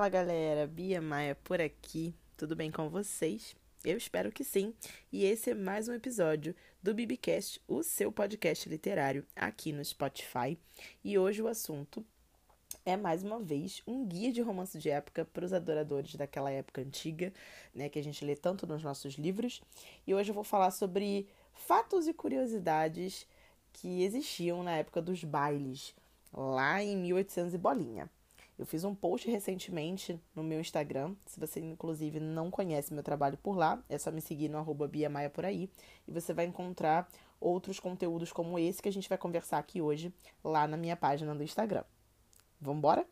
Fala galera, Bia Maia por aqui, tudo bem com vocês? Eu espero que sim, e esse é mais um episódio do Bibicast, o seu podcast literário aqui no Spotify. E hoje o assunto é mais uma vez um guia de romance de época para os adoradores daquela época antiga, né, que a gente lê tanto nos nossos livros. E hoje eu vou falar sobre fatos e curiosidades que existiam na época dos bailes, lá em 1800 e bolinha. Eu fiz um post recentemente no meu Instagram. Se você, inclusive, não conhece meu trabalho por lá, é só me seguir no arroba Biamaia por aí. E você vai encontrar outros conteúdos como esse que a gente vai conversar aqui hoje lá na minha página do Instagram. Vamos embora?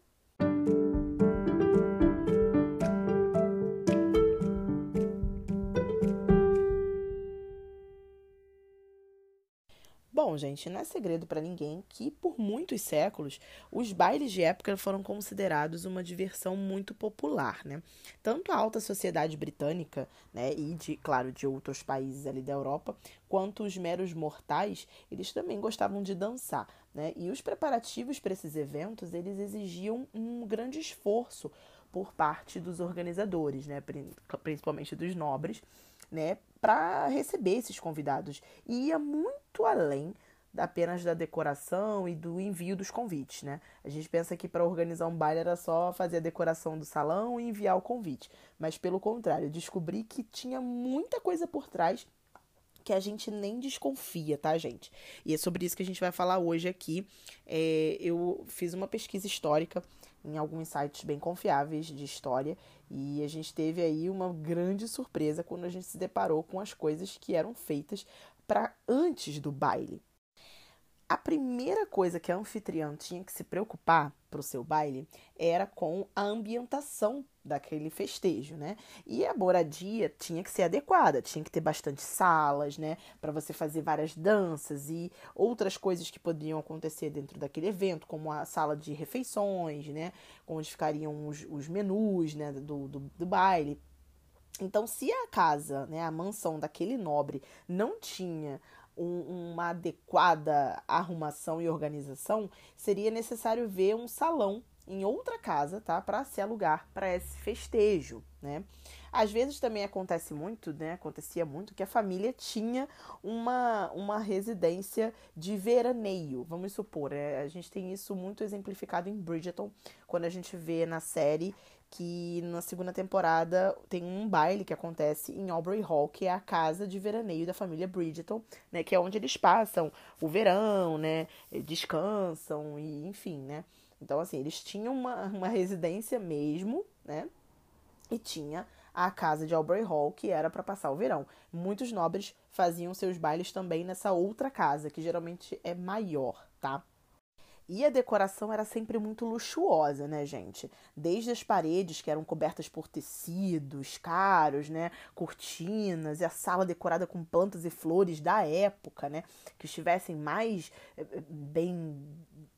Gente, não é segredo para ninguém que por muitos séculos os bailes de época foram considerados uma diversão muito popular, né? Tanto a alta sociedade britânica, né, e de, claro, de outros países ali da Europa, quanto os meros mortais, eles também gostavam de dançar, né? E os preparativos para esses eventos, eles exigiam um grande esforço por parte dos organizadores, né, principalmente dos nobres, né, para receber esses convidados. E ia muito além apenas da decoração e do envio dos convites, né? A gente pensa que para organizar um baile era só fazer a decoração do salão e enviar o convite, mas pelo contrário, descobri que tinha muita coisa por trás que a gente nem desconfia, tá, gente? E é sobre isso que a gente vai falar hoje aqui. É, eu fiz uma pesquisa histórica em alguns sites bem confiáveis de história e a gente teve aí uma grande surpresa quando a gente se deparou com as coisas que eram feitas para antes do baile. A primeira coisa que a anfitriã tinha que se preocupar para o seu baile era com a ambientação daquele festejo, né? E a moradia tinha que ser adequada, tinha que ter bastante salas, né, para você fazer várias danças e outras coisas que poderiam acontecer dentro daquele evento, como a sala de refeições, né, onde ficariam os, os menus, né, do, do, do baile. Então, se a casa, né, a mansão daquele nobre não tinha um, uma adequada arrumação e organização, seria necessário ver um salão em outra casa, tá, para se alugar para esse festejo, né? Às vezes também acontece muito, né? Acontecia muito que a família tinha uma, uma residência de veraneio, vamos supor. É, a gente tem isso muito exemplificado em Bridgerton, quando a gente vê na série que na segunda temporada tem um baile que acontece em Aubrey Hall, que é a casa de veraneio da família Bridgerton, né, que é onde eles passam o verão, né, descansam e enfim, né. Então assim, eles tinham uma, uma residência mesmo, né, e tinha a casa de Aubrey Hall, que era para passar o verão. Muitos nobres faziam seus bailes também nessa outra casa, que geralmente é maior, tá? E a decoração era sempre muito luxuosa, né, gente? Desde as paredes que eram cobertas por tecidos caros, né, cortinas e a sala decorada com plantas e flores da época, né, que estivessem mais eh, eh, bem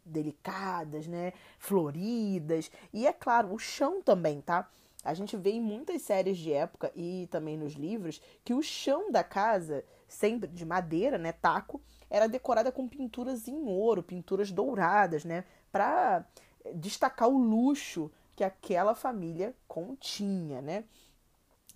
delicadas, né, floridas. E é claro, o chão também, tá? A gente vê em muitas séries de época e também nos livros que o chão da casa, sempre de madeira, né, taco, era decorada com pinturas em ouro, pinturas douradas, né, para destacar o luxo que aquela família continha, né?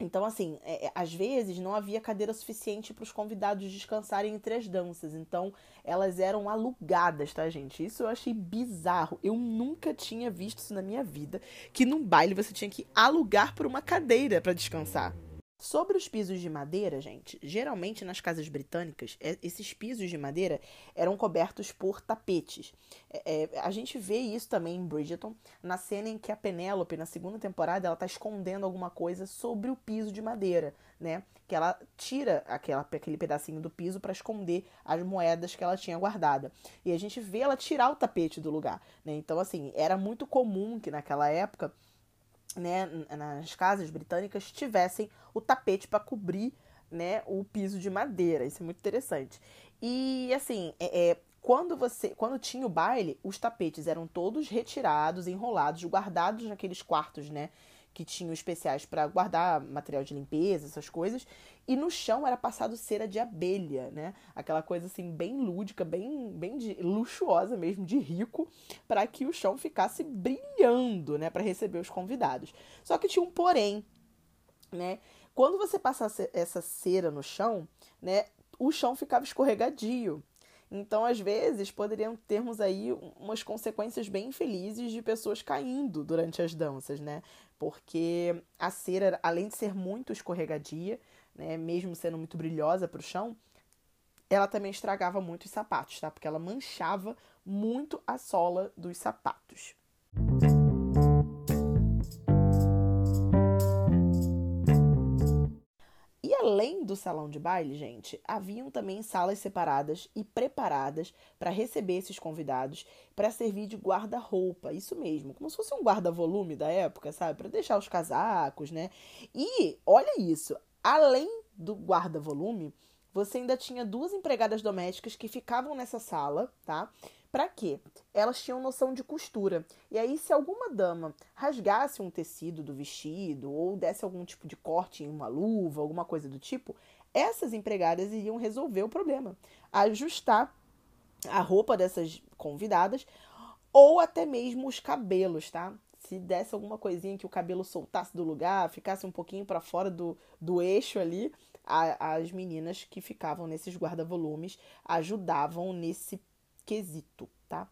Então, assim, é, é, às vezes não havia cadeira suficiente para os convidados descansarem entre as danças. Então, elas eram alugadas, tá, gente? Isso eu achei bizarro. Eu nunca tinha visto isso na minha vida. Que num baile você tinha que alugar por uma cadeira para descansar. Sobre os pisos de madeira, gente, geralmente nas casas britânicas, é, esses pisos de madeira eram cobertos por tapetes. É, é, a gente vê isso também em Bridgerton, na cena em que a Penélope, na segunda temporada, ela tá escondendo alguma coisa sobre o piso de madeira, né? Que ela tira aquela, aquele pedacinho do piso para esconder as moedas que ela tinha guardada. E a gente vê ela tirar o tapete do lugar, né? Então, assim, era muito comum que naquela época né, nas casas britânicas tivessem o tapete para cobrir né, o piso de madeira. Isso é muito interessante. E assim, é, é, quando você, quando tinha o baile, os tapetes eram todos retirados, enrolados, guardados naqueles quartos, né, que tinham especiais para guardar material de limpeza, essas coisas. E no chão era passado cera de abelha, né? Aquela coisa assim bem lúdica, bem, bem de, luxuosa mesmo, de rico, para que o chão ficasse brilhando, né? Para receber os convidados. Só que tinha um porém, né? Quando você passasse essa cera no chão, né? O chão ficava escorregadio. Então, às vezes, poderiam termos aí umas consequências bem infelizes de pessoas caindo durante as danças, né? Porque a cera, além de ser muito escorregadia, né, mesmo sendo muito brilhosa para o chão, ela também estragava muito os sapatos, tá? Porque ela manchava muito a sola dos sapatos. Além do salão de baile, gente, haviam também salas separadas e preparadas para receber esses convidados, para servir de guarda-roupa, isso mesmo, como se fosse um guarda-volume da época, sabe? Para deixar os casacos, né? E olha isso, além do guarda-volume, você ainda tinha duas empregadas domésticas que ficavam nessa sala, tá? Para quê? Elas tinham noção de costura. E aí, se alguma dama rasgasse um tecido do vestido ou desse algum tipo de corte em uma luva, alguma coisa do tipo, essas empregadas iriam resolver o problema, ajustar a roupa dessas convidadas ou até mesmo os cabelos, tá? Se desse alguma coisinha que o cabelo soltasse do lugar, ficasse um pouquinho para fora do, do eixo ali, a, as meninas que ficavam nesses guarda-volumes ajudavam nesse quesito, tá?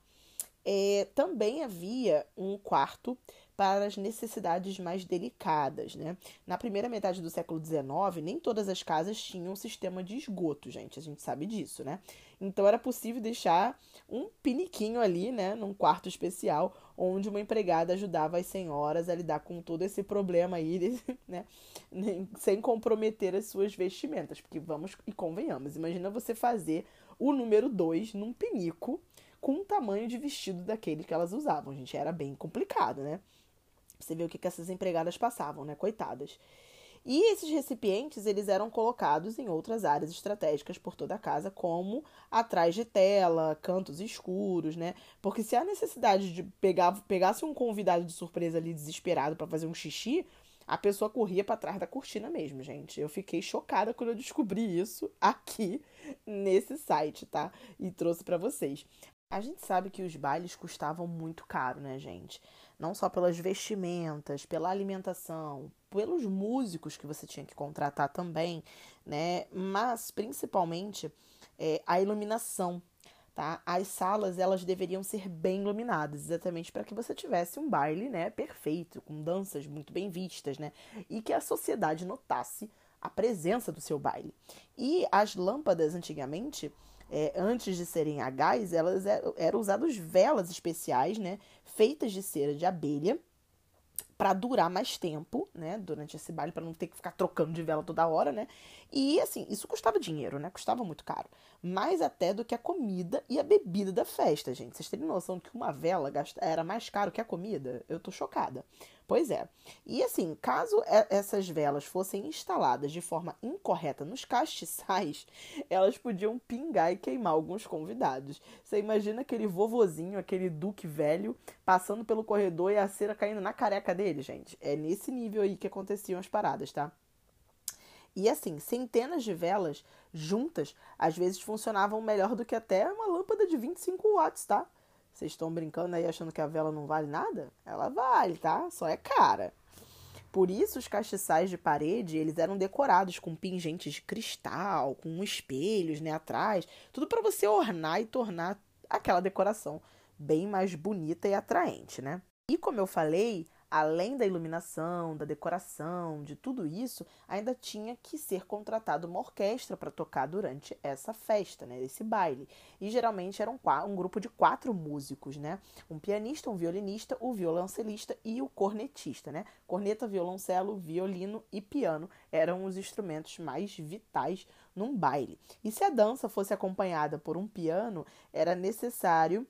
É, também havia um quarto para as necessidades mais delicadas, né? Na primeira metade do século XIX, nem todas as casas tinham um sistema de esgoto, gente, a gente sabe disso, né? Então era possível deixar um piniquinho ali, né, num quarto especial, onde uma empregada ajudava as senhoras a lidar com todo esse problema aí, né, sem comprometer as suas vestimentas, porque vamos e convenhamos, imagina você fazer o número 2 num pinico com o tamanho de vestido daquele que elas usavam, gente. Era bem complicado, né? Você vê o que, que essas empregadas passavam, né? Coitadas. E esses recipientes, eles eram colocados em outras áreas estratégicas por toda a casa, como atrás de tela, cantos escuros, né? Porque se há necessidade de pegar, pegasse um convidado de surpresa ali desesperado para fazer um xixi, a pessoa corria para trás da cortina mesmo, gente. Eu fiquei chocada quando eu descobri isso aqui nesse site, tá? E trouxe para vocês. A gente sabe que os bailes custavam muito caro, né, gente? Não só pelas vestimentas, pela alimentação, pelos músicos que você tinha que contratar também, né? Mas principalmente é, a iluminação tá? As salas elas deveriam ser bem iluminadas, exatamente para que você tivesse um baile, né, perfeito, com danças muito bem vistas, né, e que a sociedade notasse a presença do seu baile. E as lâmpadas antigamente, é, antes de serem a gás, elas eram, eram usadas velas especiais, né, feitas de cera de abelha para durar mais tempo, né, durante esse baile, para não ter que ficar trocando de vela toda hora, né? E assim, isso custava dinheiro, né? Custava muito caro. Mais até do que a comida e a bebida da festa, gente. Vocês terem noção que uma vela era mais caro que a comida? Eu tô chocada. Pois é. E assim, caso essas velas fossem instaladas de forma incorreta nos castiçais, elas podiam pingar e queimar alguns convidados. Você imagina aquele vovozinho, aquele duque velho, passando pelo corredor e a cera caindo na careca dele, gente? É nesse nível aí que aconteciam as paradas, tá? E assim, centenas de velas juntas às vezes funcionavam melhor do que até uma lâmpada de 25 watts, tá? Vocês estão brincando aí achando que a vela não vale nada? Ela vale, tá? Só é cara. Por isso os castiçais de parede, eles eram decorados com pingentes de cristal, com espelhos, né, atrás, tudo para você ornar e tornar aquela decoração bem mais bonita e atraente, né? E como eu falei, além da iluminação, da decoração, de tudo isso, ainda tinha que ser contratada uma orquestra para tocar durante essa festa, né, esse baile. E geralmente era um, um, grupo de quatro músicos, né? Um pianista, um violinista, o violoncelista e o cornetista, né? Corneta, violoncelo, violino e piano eram os instrumentos mais vitais num baile. E se a dança fosse acompanhada por um piano, era necessário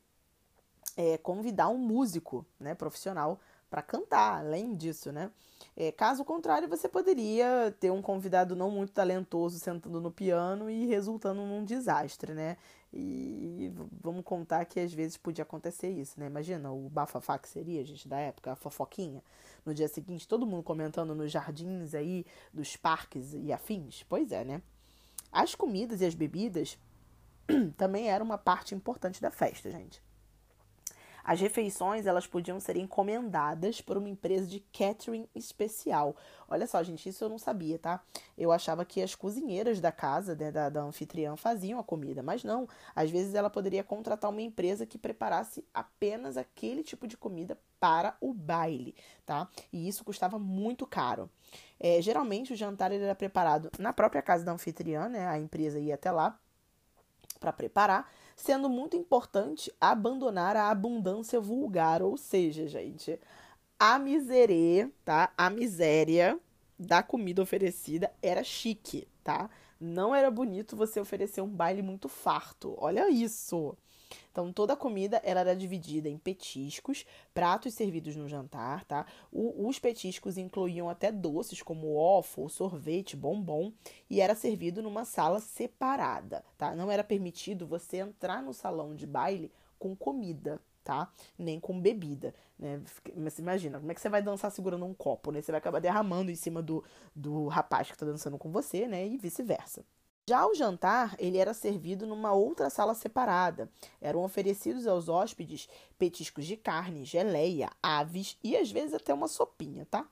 é, convidar um músico, né, profissional para cantar, além disso, né? É, caso contrário, você poderia ter um convidado não muito talentoso sentando no piano e resultando num desastre, né? E vamos contar que às vezes podia acontecer isso, né? Imagina o bafafá que seria, gente, da época, a fofoquinha. No dia seguinte, todo mundo comentando nos jardins aí, dos parques e afins. Pois é, né? As comidas e as bebidas também eram uma parte importante da festa, gente. As refeições elas podiam ser encomendadas por uma empresa de catering especial. Olha só, gente, isso eu não sabia, tá? Eu achava que as cozinheiras da casa, né, da, da anfitriã, faziam a comida, mas não. Às vezes ela poderia contratar uma empresa que preparasse apenas aquele tipo de comida para o baile, tá? E isso custava muito caro. É, geralmente o jantar era preparado na própria casa da anfitriã, né? A empresa ia até lá para preparar, sendo muito importante abandonar a abundância vulgar, ou seja, gente, a miserê, tá? A miséria da comida oferecida era chique, tá? Não era bonito você oferecer um baile muito farto. Olha isso. Então, toda a comida ela era dividida em petiscos, pratos servidos no jantar, tá? O, os petiscos incluíam até doces como waffle, sorvete, bombom e era servido numa sala separada, tá? Não era permitido você entrar no salão de baile com comida, tá? Nem com bebida, né? Mas imagina, como é que você vai dançar segurando um copo, né? Você vai acabar derramando em cima do, do rapaz que tá dançando com você, né? E vice-versa. Já o jantar, ele era servido numa outra sala separada. Eram oferecidos aos hóspedes petiscos de carne, geleia, aves e às vezes até uma sopinha, tá?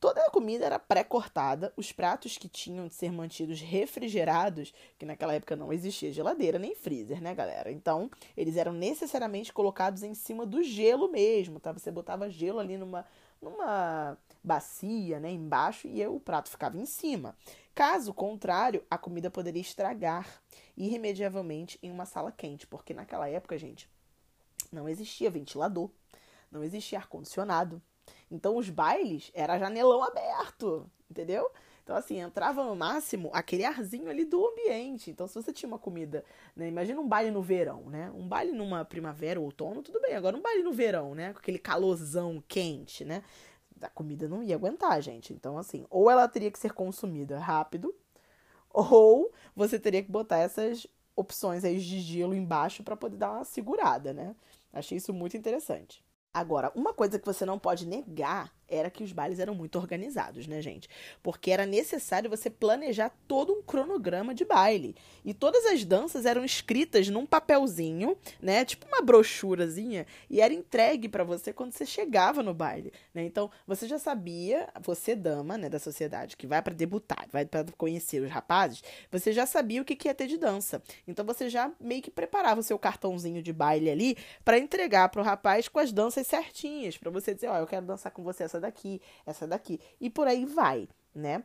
Toda a comida era pré-cortada, os pratos que tinham de ser mantidos refrigerados, que naquela época não existia geladeira nem freezer, né, galera? Então, eles eram necessariamente colocados em cima do gelo mesmo, tá? Você botava gelo ali numa, numa bacia, né, embaixo e o prato ficava em cima. Caso contrário, a comida poderia estragar irremediavelmente em uma sala quente, porque naquela época, gente, não existia ventilador, não existia ar-condicionado. Então, os bailes era janelão aberto, entendeu? Então, assim, entrava no máximo aquele arzinho ali do ambiente. Então, se você tinha uma comida, né? Imagina um baile no verão, né? Um baile numa primavera ou outono, tudo bem. Agora, um baile no verão, né? Com aquele calorzão quente, né? a comida não ia aguentar, gente. Então, assim, ou ela teria que ser consumida rápido, ou você teria que botar essas opções aí de gelo embaixo para poder dar uma segurada, né? Achei isso muito interessante. Agora, uma coisa que você não pode negar era que os bailes eram muito organizados, né, gente? Porque era necessário você planejar todo um cronograma de baile. E todas as danças eram escritas num papelzinho, né? Tipo uma brochurazinha, e era entregue para você quando você chegava no baile, né? Então, você já sabia, você dama, né, da sociedade, que vai para debutar, vai para conhecer os rapazes, você já sabia o que, que ia ter de dança. Então, você já meio que preparava o seu cartãozinho de baile ali para entregar pro rapaz com as danças certinhas, para você dizer, ó, oh, eu quero dançar com você essa daqui, essa daqui. E por aí vai, né?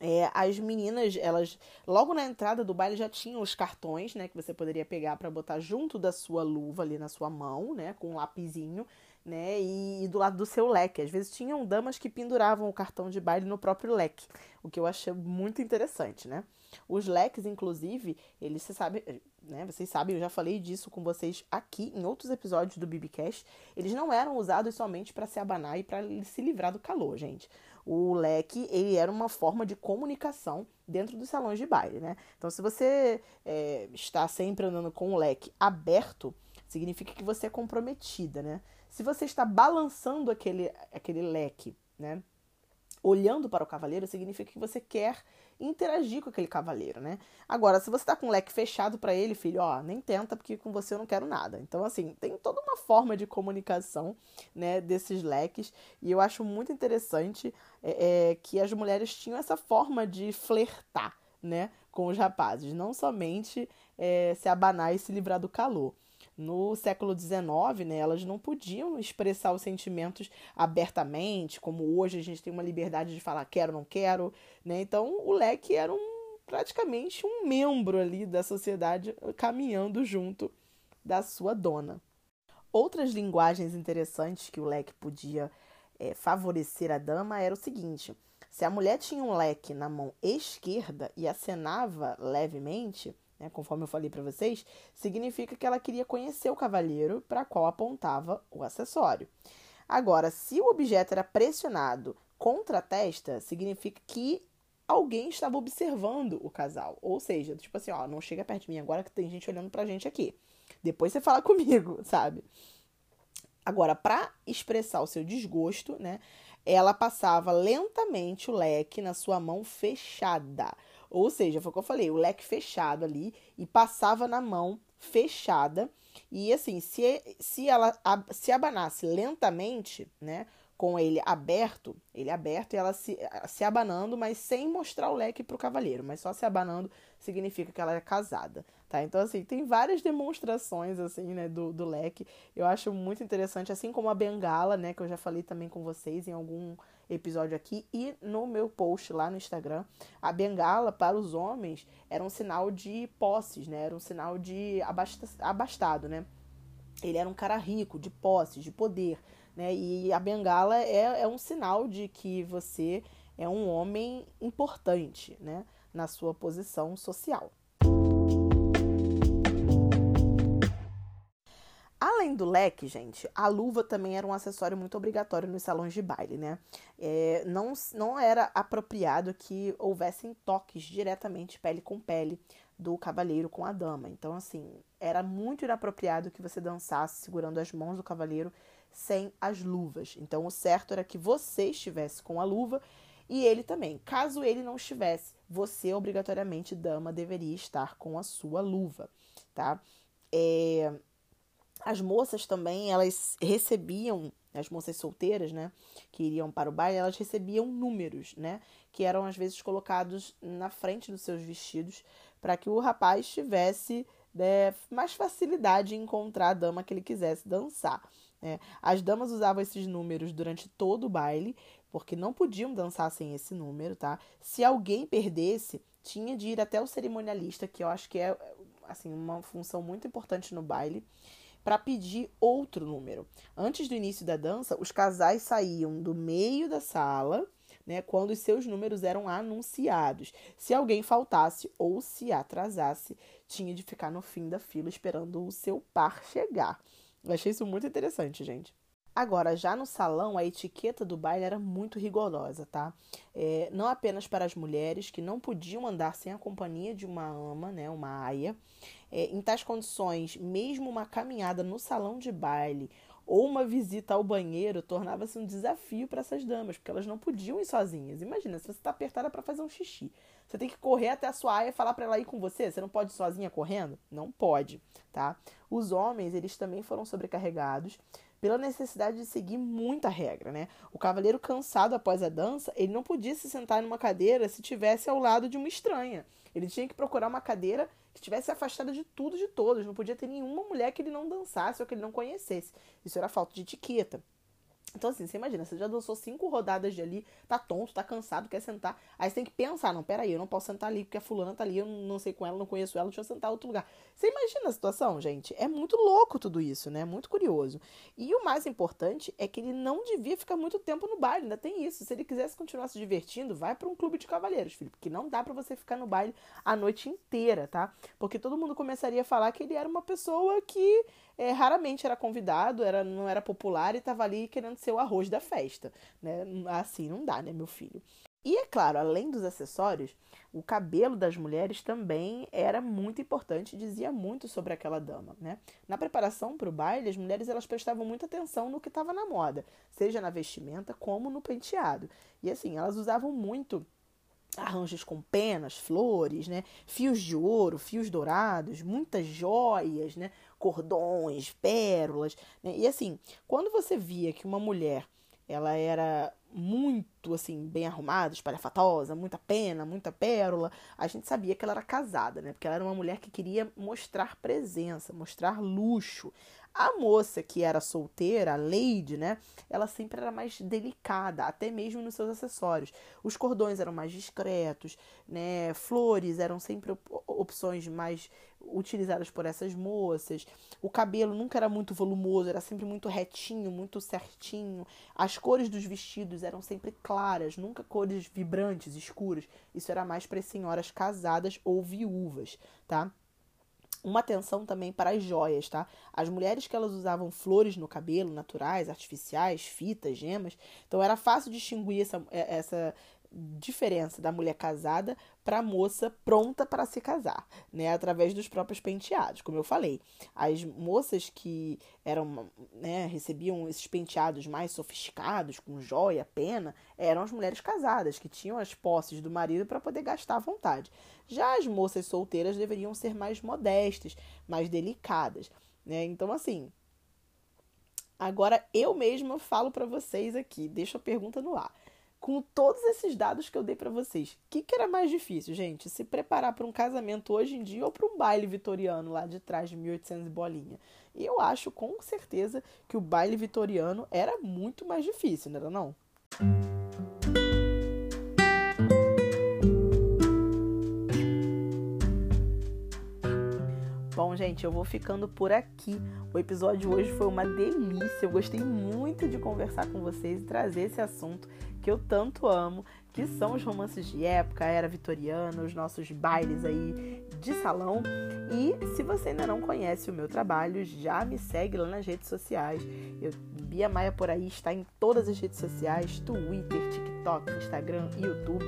É, as meninas, elas logo na entrada do baile já tinham os cartões, né, que você poderia pegar para botar junto da sua luva ali na sua mão, né, com um lapisinho, né, e, e, do lado do seu leque. Às vezes tinham damas que penduravam o cartão de baile no próprio leque, o que eu achei muito interessante, né? Os leques, inclusive, eles se sabe, né? Vocês sabem, eu já falei disso com vocês aqui em outros episódios do BBcast. Eles não eram usados somente para se abanar e para se livrar do calor, gente. O leque, ele era uma forma de comunicação dentro dos salões de baile, né? Então, se você é, está sempre andando com o leque aberto, significa que você é comprometida, né? Se você está balançando aquele, aquele leque, né? Olhando para o cavaleiro, significa que você quer interagir com aquele cavaleiro, né? Agora, se você tá com o leque fechado para ele, filho, ó, nem tenta, porque com você eu não quero nada. Então, assim, tem toda uma forma de comunicação, né, desses leques, e eu acho muito interessante é, é, que as mulheres tinham essa forma de flertar, né, com os rapazes, não somente é, se abanar e se livrar do calor no século XIX, né, elas não podiam expressar os sentimentos abertamente, como hoje a gente tem uma liberdade de falar quero, não quero, né? Então o leque era um, praticamente um membro ali da sociedade caminhando junto da sua dona. Outras linguagens interessantes que o leque podia é, favorecer a dama era o seguinte: se a mulher tinha um leque na mão esquerda e acenava levemente, né, conforme eu falei para vocês, significa que ela queria conhecer o cavalheiro para qual apontava o acessório. Agora, se o objeto era pressionado contra a testa, significa que alguém estava observando o casal. Ou seja, tipo assim, ó, não chega perto de mim agora que tem gente olhando pra gente aqui. Depois você fala comigo, sabe? Agora, para expressar o seu desgosto, né, ela passava lentamente o leque na sua mão fechada. Ou seja, foi o que eu falei, o leque fechado ali e passava na mão fechada. E assim, se, se ela se abanasse lentamente, né, com ele aberto, ele aberto e ela se, se abanando, mas sem mostrar o leque para o cavaleiro, mas só se abanando significa que ela é casada, tá? Então, assim, tem várias demonstrações, assim, né, do, do leque, eu acho muito interessante, assim como a bengala, né, que eu já falei também com vocês em algum episódio aqui e no meu post lá no Instagram, a bengala para os homens era um sinal de posses, né, era um sinal de abasta abastado, né, ele era um cara rico, de posses, de poder, né? E a bengala é, é um sinal de que você é um homem importante né? na sua posição social. Além do leque, gente, a luva também era um acessório muito obrigatório nos salões de baile, né? É, não, não era apropriado que houvessem toques diretamente pele com pele do cavaleiro com a dama. Então, assim, era muito inapropriado que você dançasse segurando as mãos do cavaleiro sem as luvas. Então, o certo era que você estivesse com a luva e ele também. Caso ele não estivesse, você obrigatoriamente, dama, deveria estar com a sua luva, tá? É... As moças também, elas recebiam, as moças solteiras, né, que iriam para o baile, elas recebiam números, né, que eram às vezes colocados na frente dos seus vestidos para que o rapaz tivesse né, mais facilidade em encontrar a dama que ele quisesse dançar. Né? As damas usavam esses números durante todo o baile, porque não podiam dançar sem esse número, tá? Se alguém perdesse, tinha de ir até o cerimonialista, que eu acho que é assim uma função muito importante no baile, para pedir outro número. Antes do início da dança, os casais saíam do meio da sala, né, quando os seus números eram anunciados. Se alguém faltasse ou se atrasasse, tinha de ficar no fim da fila esperando o seu par chegar. Eu achei isso muito interessante, gente. Agora, já no salão, a etiqueta do baile era muito rigorosa, tá? É, não apenas para as mulheres que não podiam andar sem a companhia de uma ama, né, uma aia. É, em tais condições, mesmo uma caminhada no salão de baile ou uma visita ao banheiro tornava-se um desafio para essas damas, porque elas não podiam ir sozinhas. Imagina, se você está apertada para fazer um xixi, você tem que correr até a sua aia e falar para ela ir com você. Você não pode ir sozinha correndo? Não pode, tá? Os homens, eles também foram sobrecarregados pela necessidade de seguir muita regra, né? O cavaleiro cansado após a dança, ele não podia se sentar numa cadeira se tivesse ao lado de uma estranha. Ele tinha que procurar uma cadeira que estivesse afastada de tudo de todos. Não podia ter nenhuma mulher que ele não dançasse ou que ele não conhecesse. Isso era falta de etiqueta. Então, assim, você imagina, você já dançou cinco rodadas de ali, tá tonto, tá cansado, quer sentar. Aí você tem que pensar, não, peraí, eu não posso sentar ali, porque a fulana tá ali, eu não sei com ela, não conheço ela, deixa eu sentar em outro lugar. Você imagina a situação, gente? É muito louco tudo isso, né? Muito curioso. E o mais importante é que ele não devia ficar muito tempo no baile, ainda tem isso. Se ele quisesse continuar se divertindo, vai para um clube de cavalheiros, filho, porque não dá para você ficar no baile a noite inteira, tá? Porque todo mundo começaria a falar que ele era uma pessoa que é, raramente era convidado, era, não era popular e estava ali querendo ser o arroz da festa. Né? Assim não dá, né, meu filho? E é claro, além dos acessórios, o cabelo das mulheres também era muito importante dizia muito sobre aquela dama, né? Na preparação para o baile, as mulheres elas prestavam muita atenção no que estava na moda, seja na vestimenta como no penteado. E assim, elas usavam muito arranjos com penas, flores, né? Fios de ouro, fios dourados, muitas joias, né? Cordões, pérolas, né? E assim, quando você via que uma mulher ela era muito assim bem arrumada, espalhafatosa, muita pena, muita pérola, a gente sabia que ela era casada, né? Porque ela era uma mulher que queria mostrar presença, mostrar luxo. A moça que era solteira, a Lady, né? Ela sempre era mais delicada, até mesmo nos seus acessórios. Os cordões eram mais discretos, né? Flores eram sempre opções mais utilizadas por essas moças. O cabelo nunca era muito volumoso, era sempre muito retinho, muito certinho. As cores dos vestidos eram sempre claras, nunca cores vibrantes, escuras. Isso era mais para senhoras casadas ou viúvas, tá? Uma atenção também para as joias, tá? As mulheres que elas usavam flores no cabelo, naturais, artificiais, fitas, gemas. Então era fácil distinguir essa, é, essa diferença da mulher casada para a moça pronta para se casar, né, através dos próprios penteados, como eu falei. As moças que eram, né, recebiam esses penteados mais sofisticados, com joia, pena, eram as mulheres casadas, que tinham as posses do marido para poder gastar à vontade. Já as moças solteiras deveriam ser mais modestas, mais delicadas, né? Então assim, agora eu mesma falo para vocês aqui, deixo a pergunta no ar com todos esses dados que eu dei para vocês, o que, que, era mais difícil, gente? Se preparar para um casamento hoje em dia ou para um baile vitoriano lá de trás de 1800 bolinha? E eu acho com certeza que o baile vitoriano era muito mais difícil, não era não? Bom, gente, eu vou ficando por aqui. O episódio hoje foi uma delícia. Eu gostei muito de conversar com vocês e trazer esse assunto que eu tanto amo, que são os romances de época, era vitoriana, os nossos bailes aí de salão. E se você ainda não conhece o meu trabalho, já me segue lá nas redes sociais. Eu, Bia Maia por aí está em todas as redes sociais: Twitter, TikTok, Instagram, YouTube.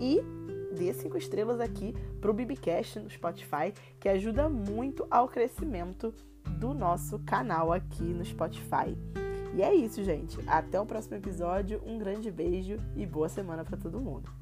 E dê cinco estrelas aqui pro Bibicast no Spotify, que ajuda muito ao crescimento do nosso canal aqui no Spotify. E é isso, gente. Até o próximo episódio. Um grande beijo e boa semana para todo mundo.